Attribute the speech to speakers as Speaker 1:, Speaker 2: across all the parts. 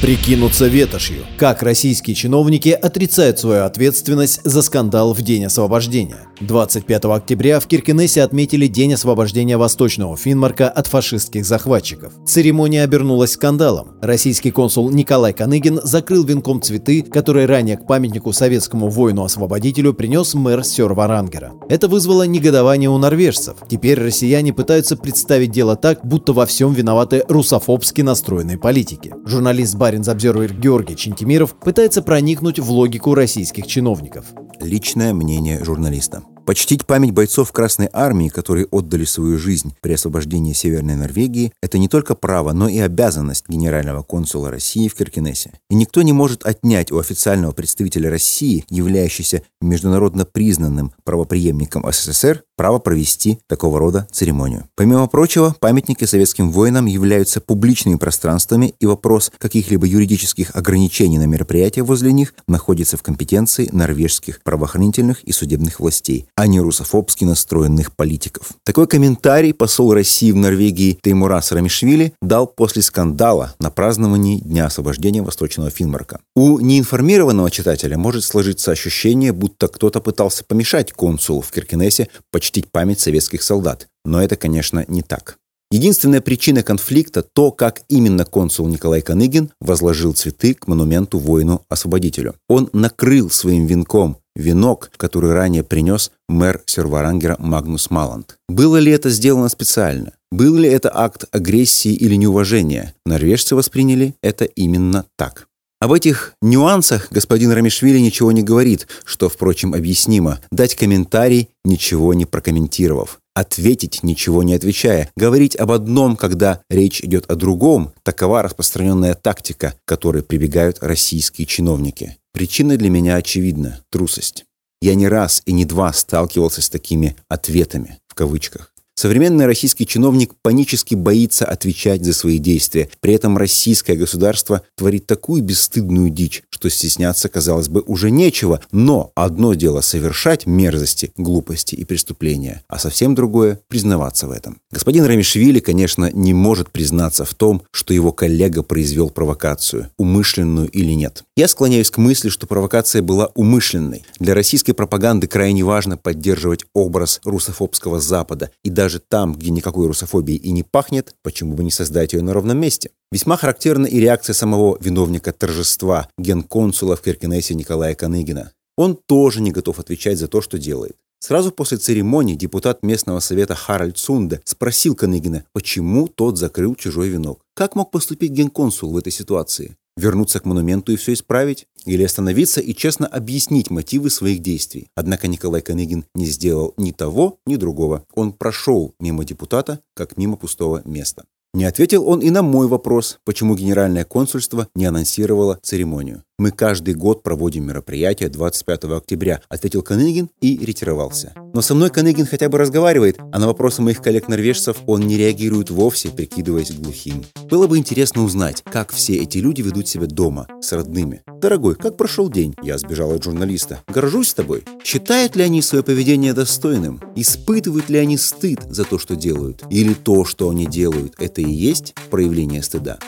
Speaker 1: Прикинуться ветошью. Как российские чиновники отрицают свою ответственность за скандал в День освобождения. 25 октября в Киркенесе отметили День освобождения Восточного Финмарка от фашистских захватчиков. Церемония обернулась скандалом. Российский консул Николай Каныгин закрыл венком цветы, которые ранее к памятнику советскому воину-освободителю принес мэр Сёр-Варангера. Это вызвало негодование у норвежцев. Теперь россияне пытаются представить дело так, будто во всем виноваты русофобски настроенные политики. Журналист Баринс Обзервер Георгий Чентимиров пытается проникнуть в логику российских чиновников.
Speaker 2: Личное мнение журналиста. Почтить память бойцов Красной Армии, которые отдали свою жизнь при освобождении Северной Норвегии, это не только право, но и обязанность генерального консула России в Киркенесе. И никто не может отнять у официального представителя России, являющегося международно признанным правоприемником СССР, право провести такого рода церемонию. Помимо прочего, памятники советским воинам являются публичными пространствами, и вопрос каких-либо юридических ограничений на мероприятия возле них находится в компетенции норвежских правоохранительных и судебных властей, а не русофобски настроенных политиков. Такой комментарий посол России в Норвегии Теймурас Рамишвили дал после скандала на праздновании Дня освобождения Восточного Финмарка. У неинформированного читателя может сложиться ощущение, будто кто-то пытался помешать консулу в Киркенесе почтить память советских солдат. Но это, конечно, не так. Единственная причина конфликта – то, как именно консул Николай Каныгин возложил цветы к монументу воину-освободителю. Он накрыл своим венком венок, который ранее принес мэр Серварангера Магнус Маланд. Было ли это сделано специально? Был ли это акт агрессии или неуважения? Норвежцы восприняли это именно так. Об этих нюансах господин Рамишвили ничего не говорит, что, впрочем, объяснимо. Дать комментарий, ничего не прокомментировав. Ответить, ничего не отвечая. Говорить об одном, когда речь идет о другом, такова распространенная тактика, к которой прибегают российские чиновники. Причина для меня очевидна – трусость. Я не раз и не два сталкивался с такими «ответами» в кавычках. Современный российский чиновник панически боится отвечать за свои действия. При этом российское государство творит такую бесстыдную дичь, что стесняться, казалось бы, уже нечего. Но одно дело совершать мерзости, глупости и преступления, а совсем другое – признаваться в этом. Господин Рамишвили, конечно, не может признаться в том, что его коллега произвел провокацию, умышленную или нет. Я склоняюсь к мысли, что провокация была умышленной. Для российской пропаганды крайне важно поддерживать образ русофобского Запада и даже даже там, где никакой русофобии и не пахнет, почему бы не создать ее на ровном месте? Весьма характерна и реакция самого виновника торжества, генконсула в Киркенесе Николая Каныгина. Он тоже не готов отвечать за то, что делает. Сразу после церемонии депутат местного совета Харальд Сунде спросил Каныгина, почему тот закрыл чужой венок. Как мог поступить генконсул в этой ситуации? Вернуться к монументу и все исправить? Или остановиться и честно объяснить мотивы своих действий? Однако Николай Каныгин не сделал ни того, ни другого. Он прошел мимо депутата, как мимо пустого места. Не ответил он и на мой вопрос, почему Генеральное консульство не анонсировало церемонию. «Мы каждый год проводим мероприятие 25 октября», ответил Каныгин и ретировался. Но со мной Каныгин хотя бы разговаривает, а на вопросы моих коллег-норвежцев он не реагирует вовсе, прикидываясь глухим. Было бы интересно узнать, как все эти люди ведут себя дома, с родными. «Дорогой, как прошел день?» Я сбежал от журналиста. «Горжусь тобой». Считают ли они свое поведение достойным? Испытывают ли они стыд за то, что делают? Или то, что они делают, это и есть проявление стыда?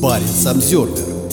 Speaker 1: Парень Самсервер